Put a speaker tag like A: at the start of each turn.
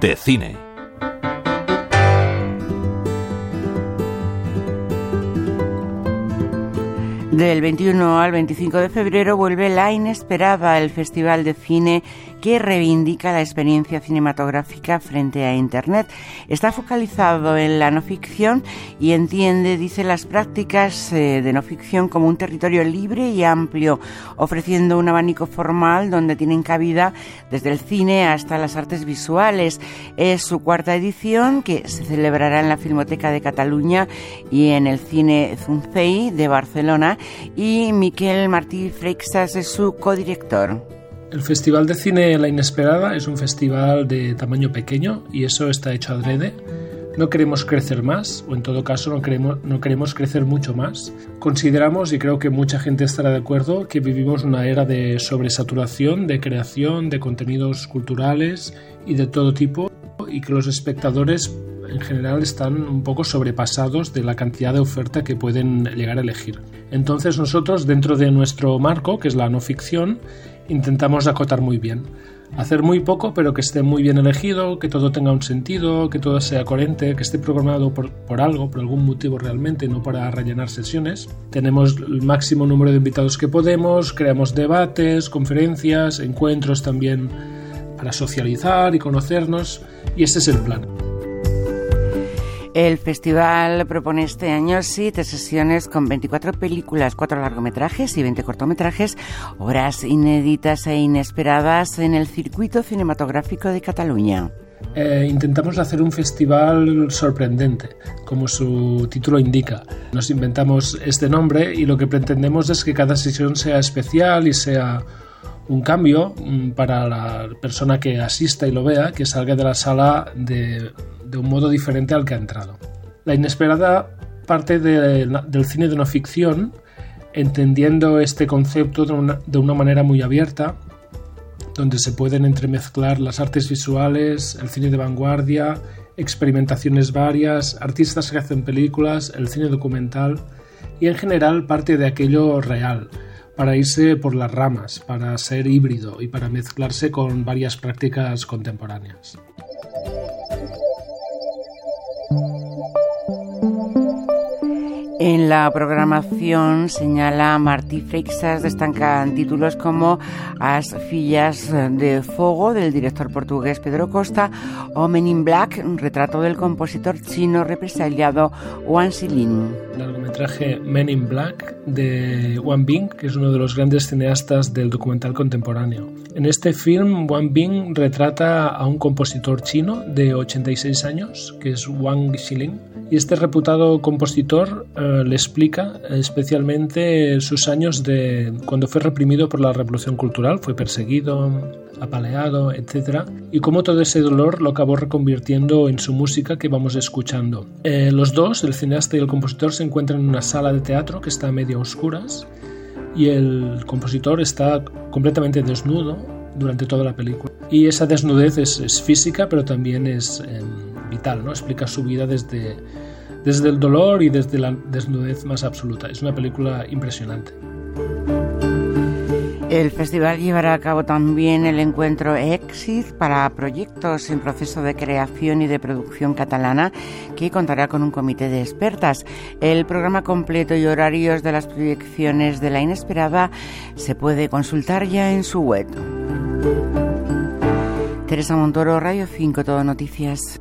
A: de cine.
B: Del 21 al 25 de febrero vuelve La Inesperada, el Festival de Cine que reivindica la experiencia cinematográfica frente a Internet. Está focalizado en la no ficción y entiende, dice, las prácticas eh, de no ficción como un territorio libre y amplio, ofreciendo un abanico formal donde tienen cabida desde el cine hasta las artes visuales. Es su cuarta edición que se celebrará en la Filmoteca de Cataluña y en el Cine Zuncei de Barcelona y Miquel Martí Freixas es su codirector.
C: El Festival de Cine La Inesperada es un festival de tamaño pequeño y eso está hecho adrede. No queremos crecer más, o en todo caso no queremos, no queremos crecer mucho más. Consideramos, y creo que mucha gente estará de acuerdo, que vivimos una era de sobresaturación, de creación, de contenidos culturales y de todo tipo, y que los espectadores en general están un poco sobrepasados de la cantidad de oferta que pueden llegar a elegir. Entonces nosotros, dentro de nuestro marco, que es la no ficción, intentamos acotar muy bien. Hacer muy poco, pero que esté muy bien elegido, que todo tenga un sentido, que todo sea coherente, que esté programado por, algo, por algún motivo realmente, no para rellenar sesiones. Tenemos el máximo número de invitados que podemos, creamos debates, conferencias, encuentros también para socializar y conocernos, y ese es el plan.
B: El festival propone este año siete sesiones con 24 películas, cuatro largometrajes y 20 cortometrajes, obras inéditas e inesperadas en el circuito cinematográfico de Cataluña.
C: Eh, intentamos hacer un festival sorprendente, como su título indica. Nos inventamos este nombre y lo que pretendemos es que cada sesión sea especial y sea un cambio mm, para la persona que asista y lo vea, que salga de la sala de, de un modo diferente al que ha entrado. La inesperada parte del cine de no ficción, entendiendo este concepto de una, de una manera muy abierta, donde se pueden entremezclar las artes visuales, el cine de vanguardia, experimentaciones varias, artistas que hacen películas, el cine documental y en general parte de aquello real, para irse por las ramas, para ser híbrido y para mezclarse con varias prácticas contemporáneas.
B: En la programación señala Martí Freixas destacan títulos como As fillas de Fogo del director portugués Pedro Costa o Men in Black, retrato del compositor chino represaliado Wang Xilin.
C: Largometraje Men in Black de Wang Bing, que es uno de los grandes cineastas del documental contemporáneo. En este film, Wang Bing retrata a un compositor chino de 86 años, que es Wang Xilin, y este reputado compositor eh, le explica especialmente sus años de cuando fue reprimido por la revolución cultural, fue perseguido, apaleado, etc. Y cómo todo ese dolor lo acabó reconvirtiendo en su música que vamos escuchando. Eh, los dos, el cineasta y el compositor, se encuentran en una sala de teatro que está a medio oscuras y el compositor está completamente desnudo durante toda la película. Y esa desnudez es, física, pero también es em, vital, ¿no? Explica su vida desde, desde el dolor y desde la desnudez más absoluta. Es una película impresionante.
B: El festival llevará a cabo también el encuentro Exit para proyectos en proceso de creación y de producción catalana que contará con un comité de expertas. El programa completo y horarios de las proyecciones de la inesperada se puede consultar ya en su web. Teresa Montoro, Radio 5, Todo Noticias.